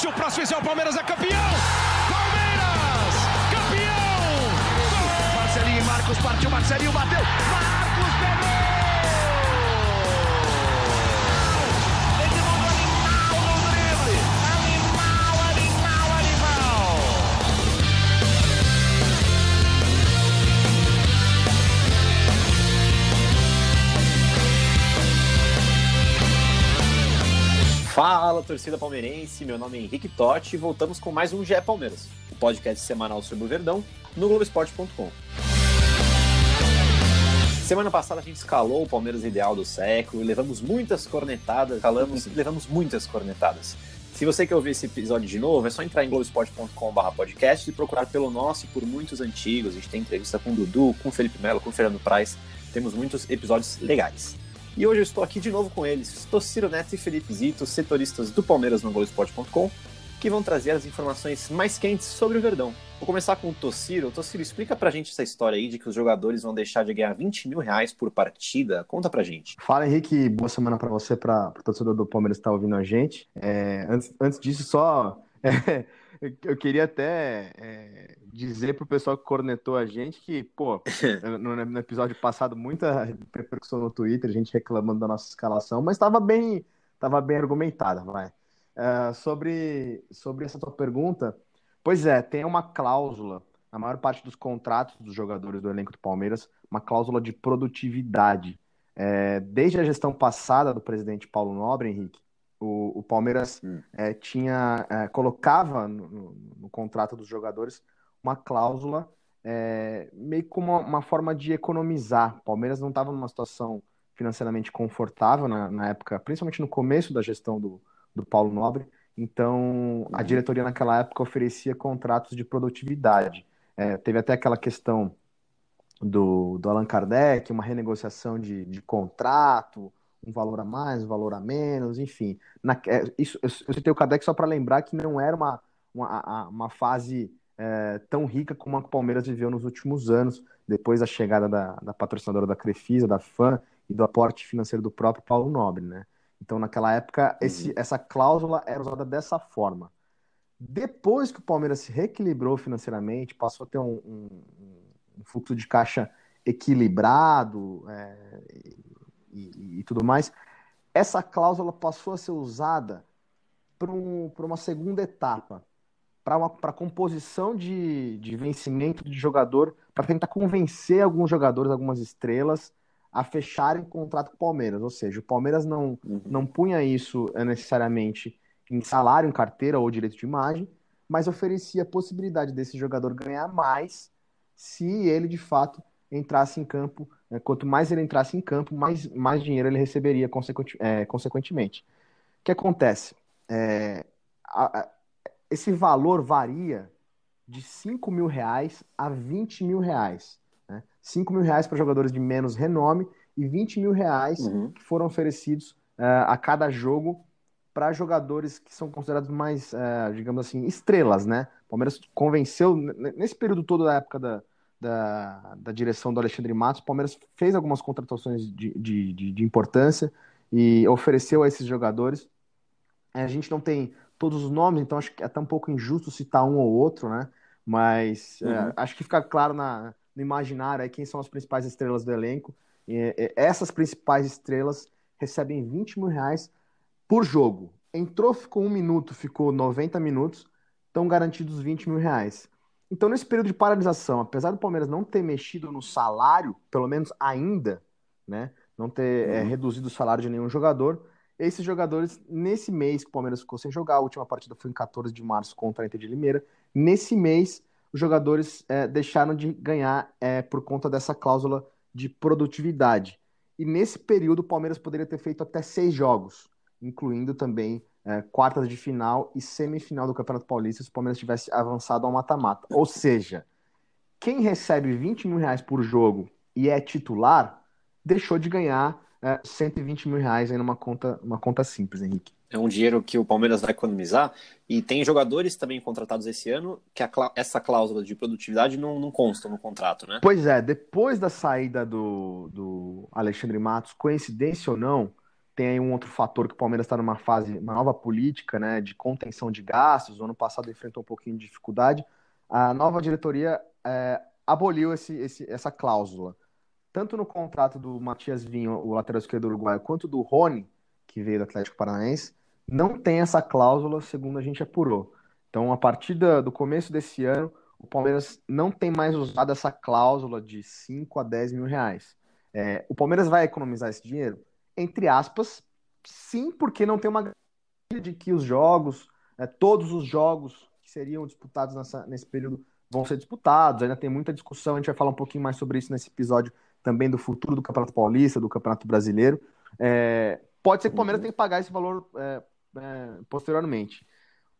Se o próximo fizer o Palmeiras é campeão! Palmeiras! Campeão! Marcelinho Marcos partiu, Marcelinho bateu! Marcos pegou! Fala, torcida palmeirense, meu nome é Henrique Totti e voltamos com mais um GE Palmeiras, o podcast semanal sobre o Verdão, no Globoesporte.com. Semana passada a gente escalou o Palmeiras ideal do século e levamos muitas cornetadas, falamos, levamos muitas cornetadas. Se você quer ouvir esse episódio de novo, é só entrar em globesport.com.br podcast e procurar pelo nosso e por muitos antigos. A gente tem entrevista com o Dudu, com o Felipe Melo, com o Fernando Praz. Temos muitos episódios legais. E hoje eu estou aqui de novo com eles, Tociro Neto e Felipe Zito, setoristas do Palmeiras no Globoesporte.com, que vão trazer as informações mais quentes sobre o Verdão. Vou começar com o Tociro. Tociro, explica pra gente essa história aí de que os jogadores vão deixar de ganhar 20 mil reais por partida. Conta pra gente. Fala, Henrique. Boa semana para você, para o torcedor do Palmeiras que está ouvindo a gente. É, antes, antes disso, só é, eu queria até é, dizer pro pessoal que cornetou a gente que, pô, no, no episódio passado, muita repercussão no Twitter, a gente reclamando da nossa escalação, mas estava bem, tava bem argumentada, vai. É, sobre, sobre essa tua pergunta, pois é, tem uma cláusula, na maior parte dos contratos dos jogadores do elenco do Palmeiras, uma cláusula de produtividade. É, desde a gestão passada do presidente Paulo Nobre, Henrique, o, o Palmeiras Hum. é, tinha é, colocava no, no- no contrato dos jogadores uma cláusula é, meio como uma, uma forma de economizar. O Palmeiras não estava numa situação financeiramente confortável na, na época, principalmente no começo da gestão do, do Paulo Nobre. Então, a Uhum. diretoria naquela época oferecia contratos de produtividade. É, teve até aquela questão do, do Allan Kardec, uma renegociação de, de contrato, um valor a mais, um valor a menos, enfim. Na, é, isso, eu, eu citei o Kardec só para lembrar que não era uma, uma, uma fase é, tão rica como a que o Palmeiras viveu nos últimos anos, depois da chegada da, da patrocinadora da Crefisa, da FAM e do aporte financeiro do próprio Paulo Nobre, né? Então, naquela época, esse, essa cláusula era usada dessa forma. Depois que o Palmeiras se reequilibrou financeiramente, passou a ter um, um- um fluxo de caixa equilibrado é, e, e tudo mais, essa cláusula passou a ser usada para um, uma segunda etapa, para composição de, de vencimento de jogador, para tentar convencer alguns jogadores, algumas estrelas, a fecharem contrato com o Palmeiras. Ou seja, o Palmeiras não, Uhum. não punha isso eh, necessariamente em salário, em carteira ou direito de imagem, mas oferecia a possibilidade desse jogador ganhar mais se ele de fato entrasse em campo. né? Quanto mais ele entrasse em campo, mais, mais dinheiro ele receberia eh, consequentemente. O que acontece? É, a- a- esse valor varia de 5 mil reais a 20 mil reais. Né? 5 mil reais para jogadores de menos renome e 20 mil reais Uhum. que foram oferecidos eh, a cada jogo para jogadores que são considerados mais, eh, digamos assim, estrelas, né? O Palmeiras convenceu, nesse período todo da época da, da, da direção do Alexandre Matos, o Palmeiras fez algumas contratações de, de, de, de importância e ofereceu a esses jogadores. A gente não tem todos os nomes, então acho que é até um pouco injusto citar um ou outro, né? Mas eh, Uhum. acho que fica claro na, no imaginário aí quem são as principais estrelas do elenco. E, e, essas principais estrelas recebem 20 mil reais por jogo. Entrou, ficou um minuto, ficou 90 minutos, estão garantidos 20 mil reais. Então, nesse período de paralisação, apesar do Palmeiras não ter mexido no salário, pelo menos ainda, né? Não ter é, Uhum. reduzido o salário de nenhum jogador, esses jogadores, nesse mês que o Palmeiras ficou sem jogar, a última partida foi em 14 de março contra a Inter de Limeira, nesse mês os jogadores é, deixaram de ganhar é, por conta dessa cláusula de produtividade. E nesse período o Palmeiras poderia ter feito até seis jogos, incluindo também é, quartas de final e semifinal do Campeonato Paulista, se o Palmeiras tivesse avançado ao mata-mata. Ou seja, quem recebe 20 mil reais por jogo e é titular, deixou de ganhar é, 120 mil reais aí numa conta, uma conta simples, Henrique. É um dinheiro que o Palmeiras vai economizar. E tem jogadores também contratados esse ano que clá- essa cláusula de produtividade não, não consta no contrato, né? Pois é, depois da saída do, do Alexandre Matos, coincidência ou não, tem aí um outro fator que o Palmeiras está numa fase, uma nova política né, de contenção de gastos. O ano passado enfrentou um pouquinho de dificuldade. A nova diretoria é, aboliu esse, esse, essa cláusula. Tanto no contrato do Matias Vinho, o lateral esquerdo uruguaio, quanto do Rony, que veio do Atlético Paranaense, não tem essa cláusula, segundo a gente apurou. Então, a partir do começo desse ano, o Palmeiras não tem mais usado essa cláusula de 5 a 10 mil reais. É, o Palmeiras vai economizar esse dinheiro? Entre aspas, sim, porque não tem uma de que os jogos, é, todos os jogos que seriam disputados nessa, nesse período vão ser disputados. Ainda tem muita discussão, a gente vai falar um pouquinho mais sobre isso nesse episódio também do futuro do Campeonato Paulista, do Campeonato Brasileiro. É, pode ser que o Palmeiras tenha que pagar esse valor é, é posteriormente.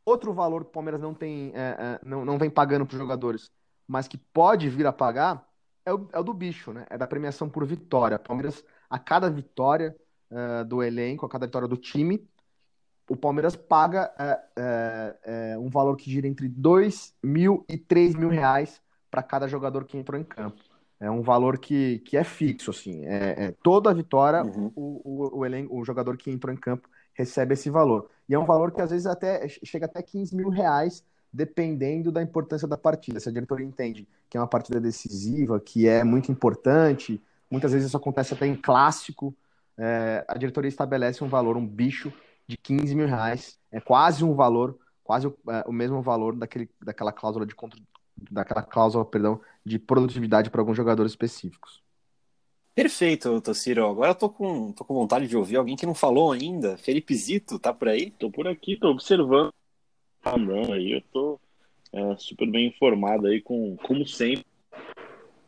Outro valor que o Palmeiras não tem, é, é, não, não vem pagando para os jogadores, mas que pode vir a pagar, é o, é o do bicho, né? É da premiação por vitória. O Palmeiras, a cada vitória, uh, do elenco, a cada vitória do time, o Palmeiras paga uh, uh, um valor que gira entre 2 mil e 3 mil reais para cada jogador que entrou em campo. É um valor que, que é fixo, assim. É, é toda vitória, uhum. o, o, o, elenco, o jogador que entrou em campo recebe esse valor. E é um valor que às vezes até chega até 15 mil reais, dependendo da importância da partida. Se a diretoria entende que é uma partida decisiva, que é muito importante, muitas vezes isso acontece até em clássico, é, a diretoria estabelece um valor, um bicho de 15 mil reais. É quase um valor, quase o, é, o mesmo valor daquele, daquela cláusula de contra, daquela cláusula, perdão, de produtividade para alguns jogadores específicos. Perfeito, Tociro. Agora eu tô com, tô com vontade de ouvir alguém que não falou ainda. Felipe Zito, tá por aí? Tô por aqui, tô observando. Andando aí, eu tô é, super bem informado aí, com, como sempre,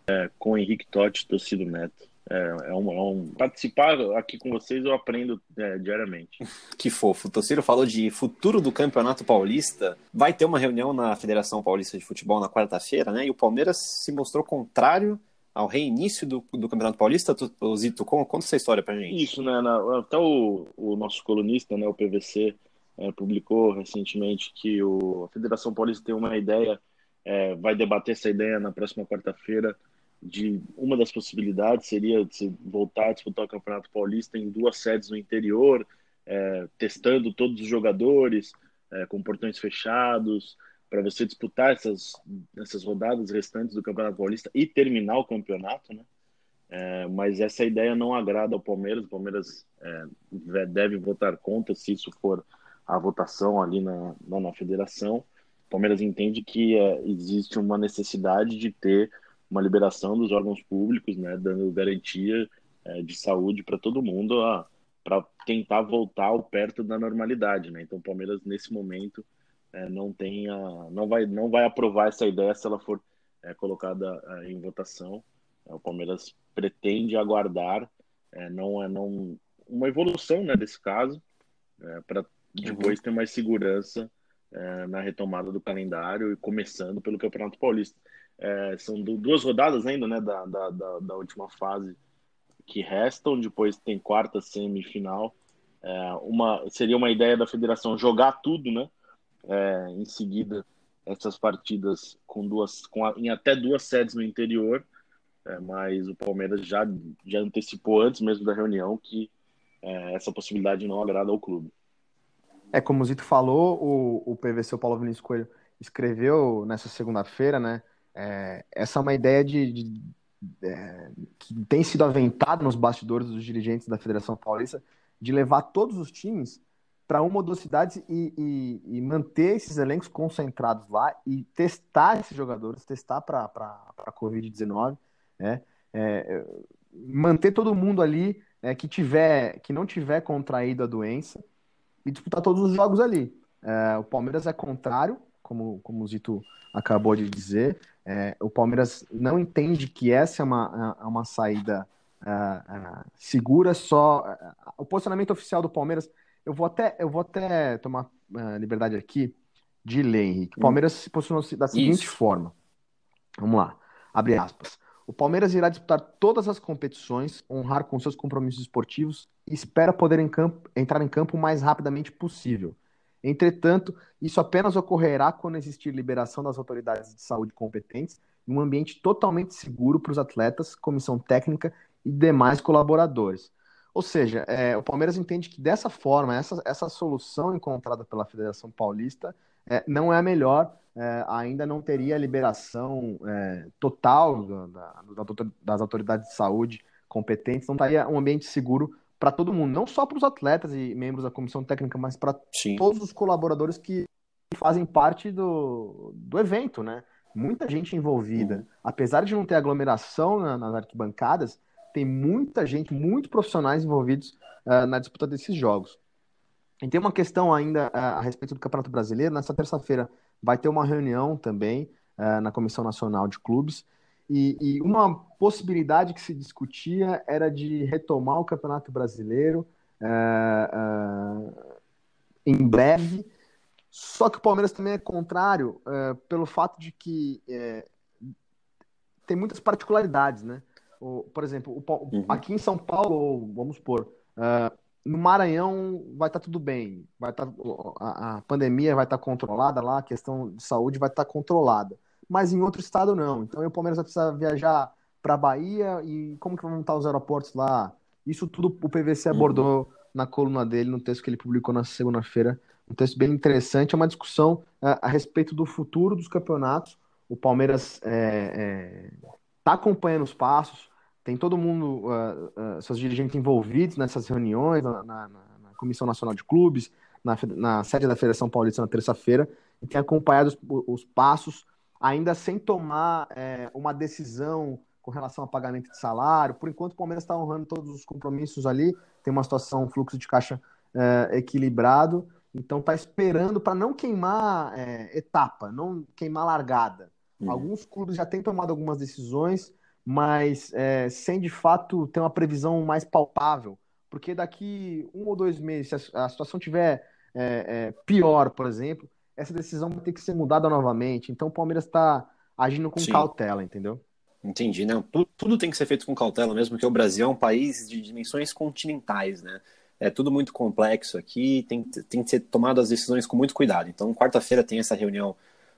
é, com o Henrique Totti, torcido Neto. É, é, um, é um, participar aqui com vocês eu aprendo é, diariamente. Que fofo. O Tociro falou de futuro do Campeonato Paulista. Vai ter uma reunião na Federação Paulista de Futebol na quarta-feira, né? E o Palmeiras se mostrou contrário ao reinício do, do Campeonato Paulista. O Zito, conta essa história pra gente. Isso, né? Na, até o, o nosso colunista, né, o PVC, é, publicou recentemente que o, a Federação Paulista tem uma ideia, é, vai debater essa ideia na próxima quarta-feira de uma das possibilidades seria voltar a disputar o Campeonato Paulista em duas sedes no interior, é, testando todos os jogadores é, com portões fechados, para você disputar essas, essas rodadas restantes do Campeonato Paulista e terminar o campeonato, né? É, mas essa ideia não agrada ao Palmeiras. O Palmeiras é, deve votar contra se isso for a votação ali na, na, na federação. O Palmeiras entende que é, existe uma necessidade de ter uma liberação dos órgãos públicos, né, dando garantia é, de saúde para todo mundo para tentar voltar ao perto da normalidade, né? Então o Palmeiras nesse momento é, não tem a, não vai não vai aprovar essa ideia se ela for é, colocada em votação. É, o Palmeiras pretende aguardar, não é não uma evolução, né, desse caso, para depois uhum. ter mais segurança na retomada do calendário e começando pelo Campeonato Paulista. É, são duas rodadas ainda, né, da, da, da, última fase que restam. Depois tem quarta semifinal. É, uma seria uma ideia da federação jogar tudo, né? É, em seguida essas partidas com duas, com a, em até duas sedes no interior. É, mas o Palmeiras já já antecipou antes mesmo da reunião que é, essa possibilidade não agrada ao clube. É como o Zito falou, o, o PVC, o Paulo Vinícius Coelho, escreveu nessa segunda-feira, né? É, essa é uma ideia de, de é, que tem sido aventada nos bastidores dos dirigentes da Federação Paulista de levar todos os times para uma ou duas cidades e, e, e, manter esses elencos concentrados lá e testar esses jogadores, testar para a Covid-19, né? É, manter todo mundo ali é, que tiver que não tiver contraído a doença e disputar todos os jogos ali. É, o Palmeiras é contrário, como, como o Zito acabou de dizer. É, o Palmeiras não entende que essa é uma, é uma saída uh, uh, segura, só. Uh, o posicionamento oficial do Palmeiras, eu vou até, eu vou até tomar liberdade aqui de ler, Henrique. O Palmeiras se posicionou da seguinte Isso. forma. Vamos lá. Abre aspas. O Palmeiras irá disputar todas as competições, honrar com seus compromissos esportivos e espera poder em campo, entrar em campo o mais rapidamente possível. Entretanto, isso apenas ocorrerá quando existir liberação das autoridades de saúde competentes em um ambiente totalmente seguro para os atletas, comissão técnica e demais colaboradores. Ou seja, é, o Palmeiras entende que dessa forma, essa, essa solução encontrada pela Federação Paulista é, não é a melhor, é, ainda não teria liberação é, total da, da, das autoridades de saúde competentes, não estaria um ambiente seguro para todo mundo, não só para os atletas e membros da comissão técnica, mas para todos os colaboradores que fazem parte do, do evento, né? Muita gente envolvida. Uhum. Apesar de não ter aglomeração na, nas arquibancadas, tem muita gente, muitos profissionais envolvidos uh, na disputa desses jogos. E tem uma questão ainda uh, a respeito do Campeonato Brasileiro. Nessa terça-feira vai ter uma reunião também uh, na Comissão Nacional de Clubes. E, e, uma possibilidade que se discutia era de retomar o Campeonato Brasileiro em breve. Só que o Palmeiras também é contrário pelo fato de que tem muitas particularidades, né? O, por exemplo, o, uhum. aqui em São Paulo, vamos supor, no Maranhão vai estar tá tudo bem, vai estar tá, a, a, pandemia vai estar tá controlada lá, a questão de saúde vai estar controlada, mas em outro estado não. Então o Palmeiras vai precisar viajar para Bahia e como que vão estar os aeroportos lá? Isso tudo o PVC uhum. abordou uhum. na coluna dele, no texto que ele publicou na segunda-feira, um texto bem interessante, é uma discussão uh, a respeito do futuro dos campeonatos. O Palmeiras está é, é, acompanhando os passos, tem todo mundo, uh, uh, seus dirigentes envolvidos nessas reuniões, na, na, na Comissão Nacional de Clubes, na, na, sede da Federação Paulista na terça-feira, e tem acompanhado os, os, passos, ainda sem tomar é, uma decisão com relação a pagamento de salário. Por enquanto, o Palmeiras está honrando todos os compromissos ali, tem uma situação, um fluxo de caixa é, equilibrado, então está esperando para não queimar é, etapa, não queimar largada. Uhum. Alguns clubes já têm tomado algumas decisões, mas é, sem de fato ter uma previsão mais palpável, porque daqui um ou dois meses, se a, a situação tiver é, é, pior, por exemplo, essa decisão vai ter que ser mudada novamente. Então o Palmeiras está agindo com Sim. cautela, entendeu? Entendi, não. Tudo, tudo, tem que ser feito com cautela mesmo, porque o Brasil é um país de dimensões continentais, né? É tudo muito complexo aqui, tem, tem que ser tomadas as decisões com muito cuidado. Então, quarta-feira tem essa reunião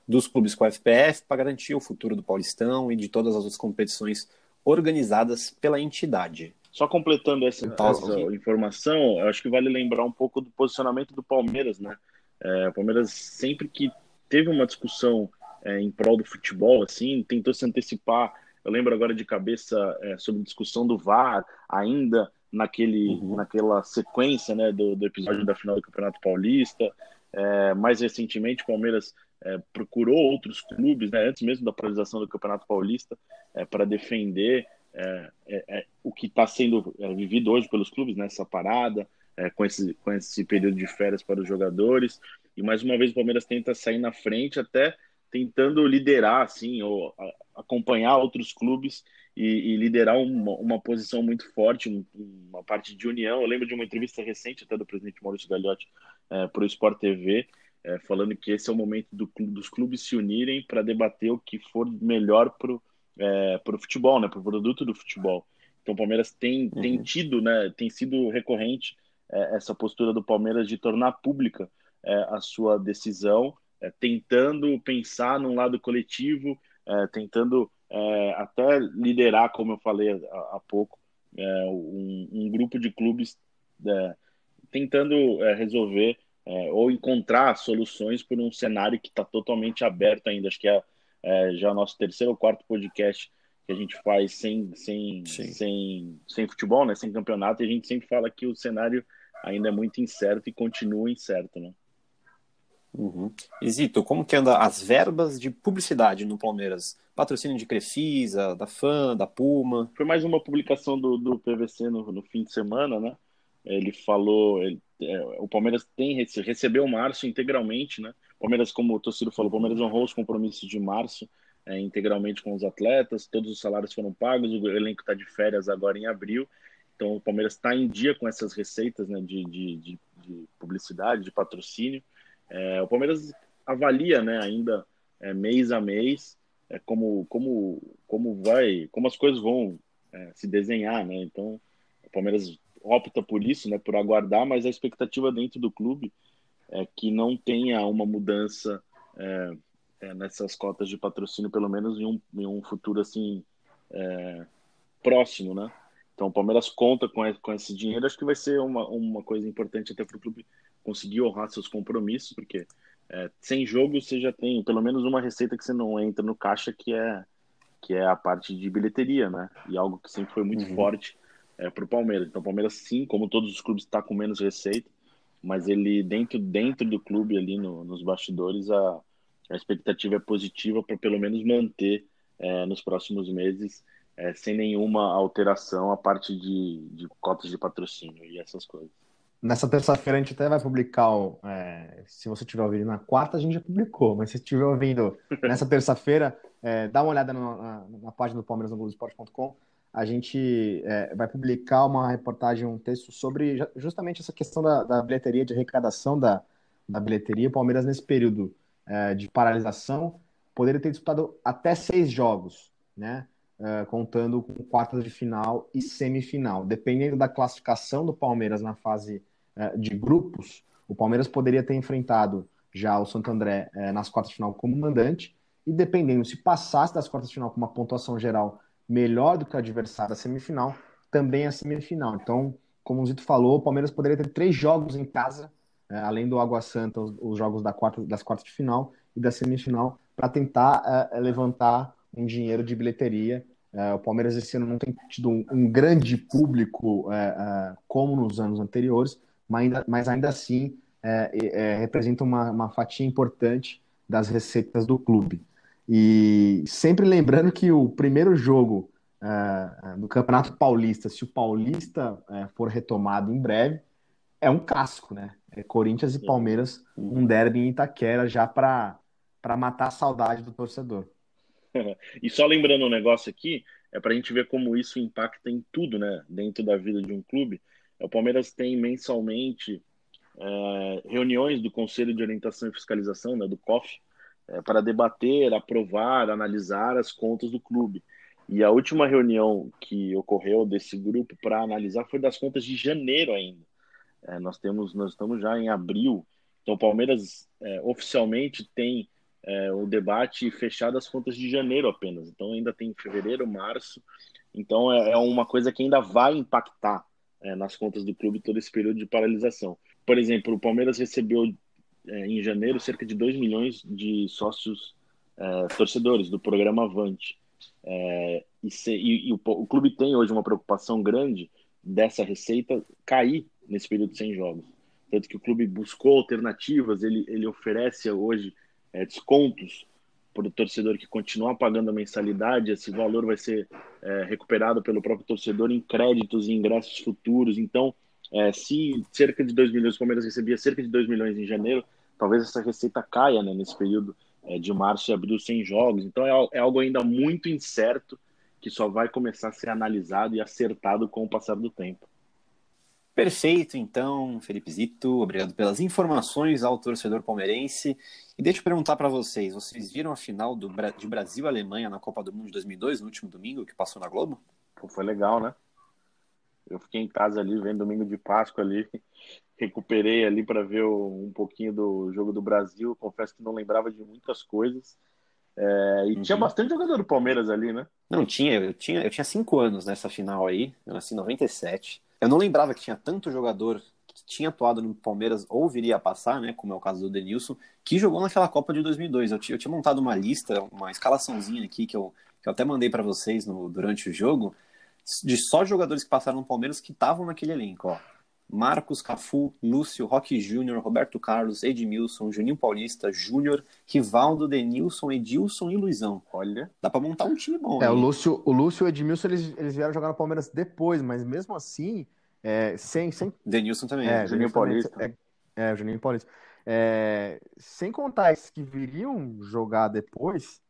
dos clubes com a FPF para garantir o futuro do Paulistão e de todas as outras competições organizadas pela entidade. Só completando essa, essa informação, eu acho que vale lembrar um pouco do posicionamento do Palmeiras, né? É, o Palmeiras sempre que teve uma discussão é, em prol do futebol, assim, tentou se antecipar. Eu lembro agora de cabeça é, sobre a discussão do VAR, ainda naquele, uhum. naquela sequência né, do, do, episódio da final do Campeonato Paulista. É, mais recentemente, o Palmeiras é, procurou outros clubes, né, antes mesmo da paralisação do Campeonato Paulista, é, para defender é, é, é, o que está sendo vivido hoje pelos clubes, nessa né, parada, com, esse, com esse período de férias para os jogadores. E mais uma vez o Palmeiras tenta sair na frente, até tentando liderar, assim, ou a, acompanhar outros clubes e, e liderar uma, uma, posição muito forte, um, uma parte de união. Eu lembro de uma entrevista recente até do presidente Maurício Gagliotti para o Sport TV, é, falando que esse é o momento do, dos clubes se unirem para debater o que for melhor para o é, futebol, né, para o produto do futebol. Então o Palmeiras tem, uhum. tem tido, né, tem sido recorrente é, essa postura do Palmeiras de tornar pública é, a sua decisão, é, tentando pensar num lado coletivo, é, tentando até liderar, como eu falei há, há pouco, um, um, grupo de clubes tentando resolver é, ou encontrar soluções por um cenário que está totalmente aberto ainda. Acho que é, é, já o nosso terceiro ou quarto podcast que a gente faz sem, sem, sem, sem futebol, né, sem campeonato, e a gente sempre fala que o cenário ainda é muito incerto e continua incerto. Né? Uhum. Zito, como que anda as verbas de publicidade no Palmeiras? Patrocínio de Crefisa, da FAN, da Puma? Foi mais uma publicação do, do PVC no, no fim de semana, né? Ele falou, ele, é, o Palmeiras tem recebeu o Márcio integralmente, né? O Palmeiras, como o torcedor falou, o Palmeiras honrou os compromissos de março é, integralmente com os atletas, todos os salários foram pagos, o elenco está de férias agora em abril, então o Palmeiras está em dia com essas receitas né, de, de, de, de publicidade, de patrocínio. É, o Palmeiras avalia né, ainda é, mês a mês é, como, como, como vai, como as coisas vão é, se desenhar, né? Então o Palmeiras opta por isso, né, por aguardar, mas a expectativa dentro do clube é que não tenha uma mudança é, nessas cotas de patrocínio, pelo menos em um, em um futuro assim é, próximo, né? Então o Palmeiras conta com, com esse dinheiro, acho que vai ser uma, uma coisa importante até para o clube conseguir honrar seus compromissos, porque é, sem jogo você já tem pelo menos uma receita que você não entra no caixa, que é, que é a parte de bilheteria, né? E algo que sempre foi muito uhum. forte é, para o Palmeiras. Então o Palmeiras, sim, como todos os clubes, está com menos receita, mas ele dentro, dentro do clube, ali no, nos bastidores, a, a expectativa é positiva para pelo menos manter é, nos próximos meses é, sem nenhuma alteração a parte de, de cotas de patrocínio e essas coisas. Nessa terça-feira a gente até vai publicar, é, se você estiver ouvindo na quarta, a gente já publicou, mas se estiver ouvindo nessa terça-feira, é, dá uma olhada no, na, na, página do Palmeiras no Globoesporte.com. A gente é, vai publicar uma reportagem, um texto sobre justamente essa questão da, da bilheteria, de arrecadação da, da bilheteria. O Palmeiras, nesse período é, de paralisação, poderia ter disputado até seis jogos, né? uh, contando com quartas de final e semifinal. Dependendo da classificação do Palmeiras na fase uh, de grupos, o Palmeiras poderia ter enfrentado já o Santo André uh, nas quartas de final como mandante, e dependendo se passasse das quartas de final com uma pontuação geral melhor do que o adversário da semifinal, também a semifinal. Então, como o Zito falou, o Palmeiras poderia ter três jogos em casa, além do Água Santa, os, os jogos da quarta, das quartas de final e da semifinal, para tentar levantar um dinheiro de bilheteria. É, o Palmeiras esse ano não tem tido um, um grande público é, é, como nos anos anteriores, mas ainda, mas ainda assim é, é, representa uma, uma fatia importante das receitas do clube. E sempre lembrando que o primeiro jogo do Campeonato Paulista, se o Paulista for retomado em breve, é um casco, né? É Corinthians e Palmeiras, um derby em Itaquera já para matar a saudade do torcedor. e só lembrando um negócio aqui, é para a gente ver como isso impacta em tudo, né? Dentro da vida de um clube. O Palmeiras tem mensalmente é, reuniões do Conselho de Orientação e Fiscalização, né, do COF, é, para debater, aprovar, analisar as contas do clube. E a última reunião que ocorreu desse grupo para analisar foi das contas de janeiro ainda. É, nós temos, nós estamos já em abril. Então, o Palmeiras é, oficialmente tem é, o debate fechado as contas de janeiro apenas. Então ainda tem fevereiro, março. Então é, é uma coisa que ainda vai impactar é, nas contas do clube todo esse período de paralisação. Por exemplo, o Palmeiras recebeu é, em janeiro cerca de 2 milhões de sócios torcedores do programa Avante. É, e, se, e, e o, o clube tem hoje uma preocupação grande dessa receita cair nesse período sem jogos. Tanto que o clube buscou alternativas, ele, ele oferece hoje é, descontos para o torcedor que continuar pagando a mensalidade, esse valor vai ser é, recuperado pelo próprio torcedor em créditos e ingressos futuros. Então, é, se cerca de 2 milhões, o Palmeiras recebia cerca de 2 milhões em janeiro, talvez essa receita caia né, nesse período é, de março e abril sem jogos. Então, é, é algo ainda muito incerto que só vai começar a ser analisado e acertado com o passar do tempo. Perfeito, então, Felipe Zito, obrigado pelas informações ao torcedor palmeirense. E deixa eu perguntar para vocês, vocês viram a final do, de Brasil Alemanha na Copa do Mundo de 2002, no último domingo, que passou na Globo? Pô, foi legal, né? Eu fiquei em casa ali, vendo domingo de Páscoa ali, recuperei ali para ver um pouquinho do jogo do Brasil. Confesso que não lembrava de muitas coisas. É, e uhum. tinha bastante jogador do Palmeiras ali, né? Não, tinha. Eu tinha, eu tinha cinco anos nessa final aí. Eu nasci em 97. Eu não lembrava que tinha tanto jogador que tinha atuado no Palmeiras ou viria a passar, né, como é o caso do Denilson, que jogou naquela Copa de 2002. Eu, eu tinha montado uma lista, uma escalaçãozinha aqui que eu, que eu até mandei para vocês no, durante o jogo, de só jogadores que passaram no Palmeiras que estavam naquele elenco, ó. Marcos, Cafu, Lúcio, Roque Júnior, Roberto Carlos, Edmilson, Juninho Paulista, Júnior, Rivaldo, Denilson, Edilson e Luizão. Olha, dá para montar um time bom. É, o Lúcio, o Lúcio e o Edmilson, eles, eles vieram jogar no Palmeiras depois, mas mesmo assim, é, sem, sem... Denilson também. É, Juninho Paulista. É, é, Juninho Paulista. É, sem contar esses que viriam jogar depois,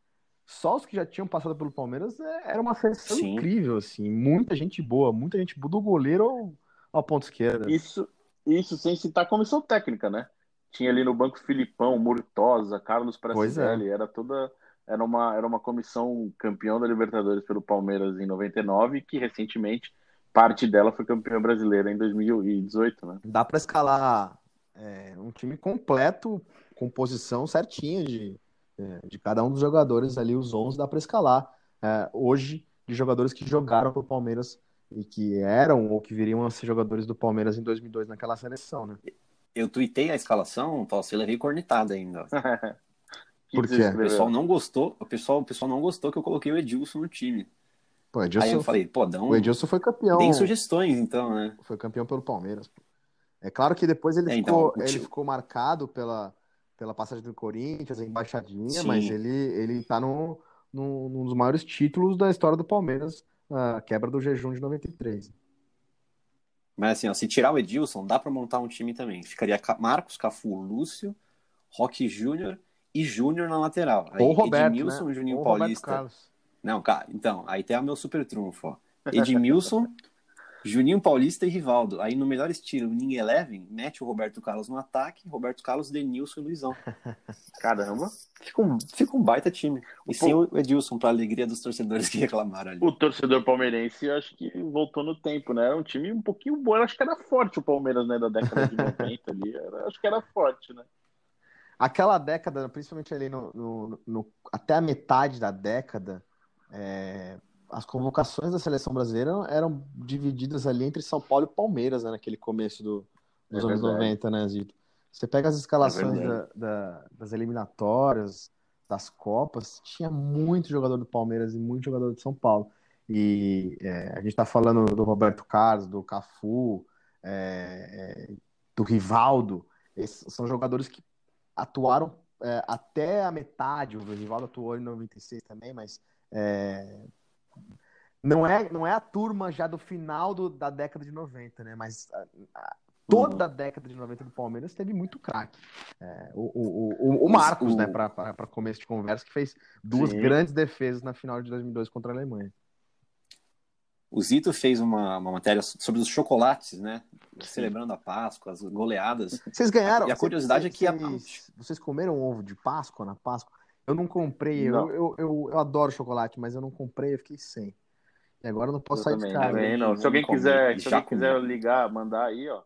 só os que já tinham passado pelo Palmeiras é, era uma seleção Sim. incrível, assim. Muita gente boa, muita gente boa, do goleiro ao, ao ponto esquerdo. Isso, isso sem citar a comissão técnica, né? Tinha ali no banco Filipão, Murtosa, Carlos Pracidelli, é. era toda era uma, era uma comissão campeão da Libertadores pelo Palmeiras em 99 que recentemente parte dela foi campeã brasileira em 2018, né? Dá para escalar é, um time completo, com posição certinha de, é, de cada um dos jogadores ali, os 11, dá para escalar é, hoje de jogadores que jogaram para o Palmeiras e que eram ou que viriam a ser jogadores do Palmeiras em 2002 naquela seleção, né? Eu tuitei a escalação, Falso, e levei cornetada ainda. Por quê? O pessoal não gostou, o pessoal, o pessoal não gostou que eu coloquei o Edilson no time. Pô, Edilson, Aí eu falei, pô, dá um, o Edilson foi campeão. deem sugestões então, né? Foi campeão pelo Palmeiras. É claro que depois ele, É, ficou, então, ele time- ficou marcado pela, pela passagem do Corinthians, a embaixadinha, Sim. mas ele, ele tá no, no, num dos maiores títulos da história do Palmeiras, a quebra do jejum de 93. Mas assim, ó, se tirar o Edilson, dá pra montar um time também. Ficaria Ca- Marcos, Cafu, Lúcio, Roque Júnior e Júnior na lateral. Aí Ou Roberto, Edmilson, né? Juninho Ou o Roberto Paulista. Carlos. Não, cara, então, aí tem o meu super trunfo, ó. Edmilson, Juninho Paulista e Rivaldo. Aí no melhor estilo, Ninguém Eleven, mete o Roberto Carlos no ataque, Roberto Carlos, Denilson e Luizão. Caramba. Fica um, fica um baita time. E O sem o Edilson, pra alegria dos torcedores que reclamaram ali. O torcedor palmeirense, eu acho que voltou no tempo, né? Era um time um pouquinho bom. Eu acho que era forte o Palmeiras, né? Da década de 90 ali. Era- acho que era forte, né? Aquela década, principalmente ali no, no- no- até a metade da década, é, as convocações da seleção brasileira eram divididas ali entre São Paulo e Palmeiras, né, naquele começo do- dos É anos verdade. 90, né, Zito? Você pega as escalações É da- da- das eliminatórias, das Copas, tinha muito jogador do Palmeiras e muito jogador de São Paulo. E é, a gente está falando do Roberto Carlos, do Cafu, é, é, do Rivaldo. Esses são jogadores que atuaram é, até a metade. O Rivaldo atuou em 96 também, mas é, não é, não é a turma já do final do- da década de 90, né? Mas a- a- toda a década de 90 do Palmeiras teve muito craque. É, o, o, o, o Marcos, o- né, para começo de conversa, que fez duas Sim. grandes defesas na final de 2002 contra a Alemanha. O Zito fez uma, uma matéria sobre os chocolates, né? Celebrando a Páscoa, as goleadas. Vocês ganharam. E a curiosidade é que a- vocês, vocês comeram ovo de Páscoa na Páscoa? Eu não comprei. Não. Eu, eu, eu, eu adoro chocolate, mas eu não comprei, eu fiquei sem. E agora eu não posso Eu sair também, de casa. também não. Se alguém comer. quiser, se alguém quiser ligar, mandar aí, ó.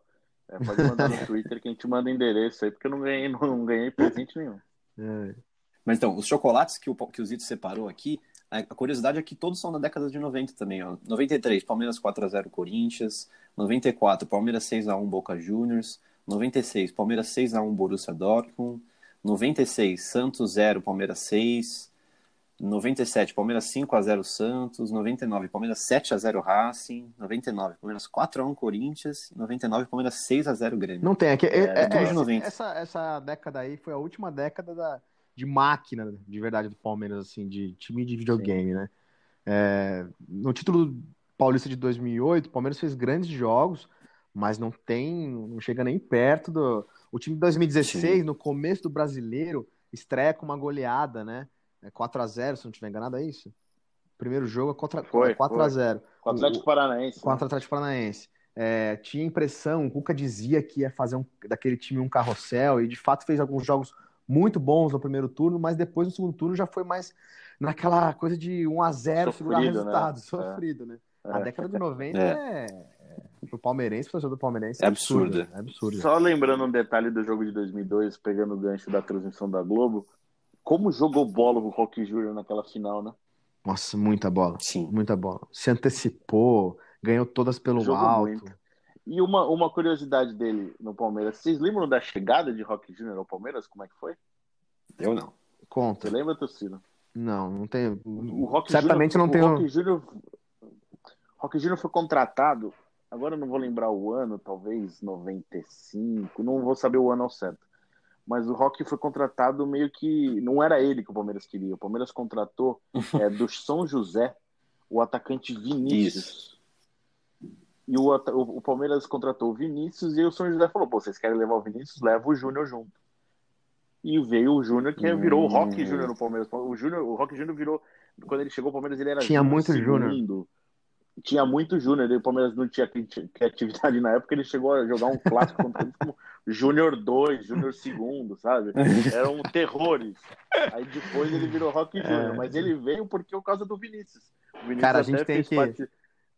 é, pode mandar no Twitter que a gente manda endereço aí, porque eu não ganhei, não ganhei presente nenhum. É. Mas então, os chocolates que o, que o Zito separou aqui, a a curiosidade é que todos são da década de 90 também. Ó. 93, Palmeiras 4x0 Corinthians. 94, Palmeiras 6x1 Boca Juniors. 96, Palmeiras 6x1 Borussia Dortmund. 96, Santos 0, Palmeiras 6. 97, Palmeiras 5x0 Santos. 99, Palmeiras 7x0 Racing. 99, Palmeiras 4x1 Corinthians. 99, Palmeiras 6x0 Grêmio. Não tem, é, que- é, é- tudo de é- 90. essa, essa década aí foi a última década da, de máquina, de verdade, do Palmeiras, assim, de time de videogame, né? É, no título paulista de 2008, o Palmeiras fez grandes jogos, mas não tem, não chega nem perto do... O time de 2016, Sim. no começo do Brasileiro, estreia com uma goleada, né? É 4x0, se não estiver enganado, é isso? Primeiro jogo é contra, Foi, 4x0 Com o Atlético Paranaense. né? contra o Atlético Paranaense. É, tinha impressão, o Cuca dizia que ia fazer um- daquele time um carrossel, e de fato fez alguns jogos muito bons no primeiro turno, mas depois no segundo turno já foi mais naquela coisa de 1 a 0 segurar Sofrido, resultado, né? sofrido, né? É. A década de 90 É. pro palmeirense, pro torcedor do palmeirense, É absurda. É absurda. Só lembrando um detalhe do jogo de 2002, pegando o gancho da transmissão da Globo, como jogou bola o Rock Júnior naquela final, né? Nossa, muita bola, Sim. muita bola. Se antecipou, ganhou todas pelo Jogou alto. muito. E uma, uma curiosidade dele no Palmeiras, vocês lembram da chegada de Rock Júnior ao Palmeiras? Como é que foi? Eu não. Conta. Você lembra, torcida? Não, não tenho. O Rock Certamente Júnior, não tenho. O Rock Júnior, Rock Júnior foi contratado, agora eu não vou lembrar o ano, talvez 95, não vou saber o ano ao certo. Mas o Rock foi contratado meio que. Não era ele que o Palmeiras queria. O Palmeiras contratou é, do São José o atacante Vinícius. E o, o, o Palmeiras contratou o Vinícius e o São José falou: Pô, vocês querem levar o Vinícius? Leva o Júnior junto. E veio o Júnior, que virou o Rock Hum. Júnior no Palmeiras. O, Júnior, o Rock Júnior virou. Quando ele chegou ao Palmeiras, ele era Tinha muito Júnior. Tinha muito Júnior. O Palmeiras não tinha cri- criatividade na época. Ele chegou a jogar um clássico contra eles como Júnior 2, Júnior segundo, sabe? Eram terrores. Aí depois ele virou Rock Júnior. É. Mas ele veio porque por causa do Vinícius. O Vinícius Cara, a gente tem que- parte-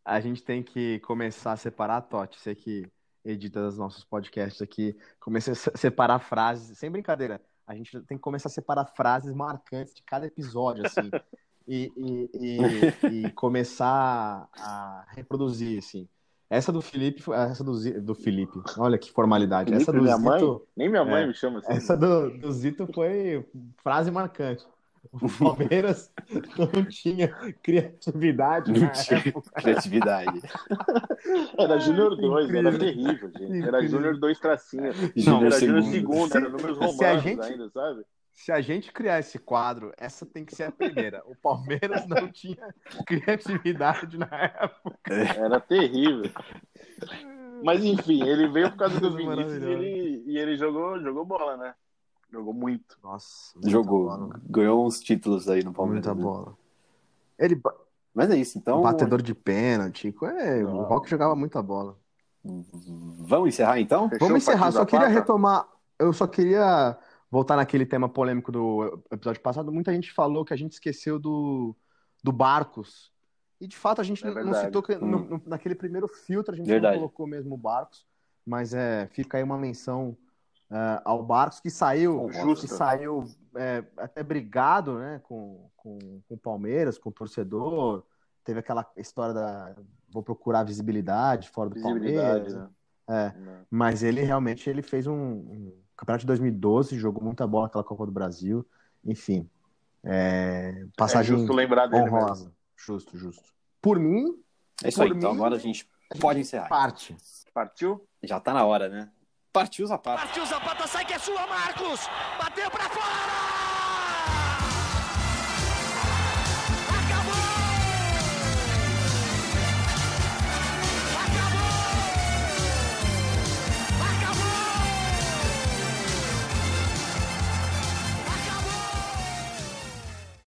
A gente tem que começar a separar, Totti, você que edita os nossos podcasts aqui, comecei a se- separar frases, sem brincadeira, a gente tem que começar a separar frases marcantes de cada episódio, assim. E, e, e, e começar a reproduzir, assim. Essa do Felipe, essa do, do Felipe, olha que formalidade. Felipe, essa do minha Zito, mãe? Nem minha mãe é, me chama assim. Essa do, do Zito foi frase marcante. O Palmeiras não tinha criatividade Não na tinha época. criatividade. Era Júnior 2, incrível. era terrível, gente. Era. Júnior 2 tracinha. Júnior era Júnior segundo. segundo, era números Se- romanos se a gente- ainda, sabe? Se a gente criar esse quadro, essa tem que ser a primeira. O Palmeiras não tinha criatividade na época. Era terrível. Mas enfim, ele veio por causa do Vinícius e ele, e ele jogou, jogou bola, né? Jogou muito. Nossa, Jogou, bola. ganhou uns títulos aí no Palmeiras. Muita né? bola. Ele, Mas é isso, então. batedor de pênalti. É, o. Rock jogava muita bola. Vamos encerrar então? Fechou Vamos encerrar, só queria retomar. Eu só queria voltar naquele tema polêmico do episódio passado. Muita gente falou que a gente esqueceu do, do Barcos. E de fato a gente É não citou que no- Hum. no- naquele primeiro filtro a gente Verdade. não colocou mesmo o Barcos. Mas é, fica aí uma menção é, ao Barcos que saiu, Justa. que saiu é, até brigado né, com, com, com o Palmeiras, com o torcedor. Teve aquela história da vou procurar visibilidade fora do Visibilidade, Palmeiras. né? É. Não. Mas ele realmente ele fez um, um campeonato de 2012, jogou muita bola naquela Copa do Brasil. Enfim, é, passagem É justo lembrar dele mesmo. honrosa. Justo, justo. Por mim, É isso aí, então mim, agora a gente pode encerrar. parte. Partiu? Já tá na hora, né? Partiu Zapata. Partiu Zapata, sai que é sua, Marcos! Bateu pra fora!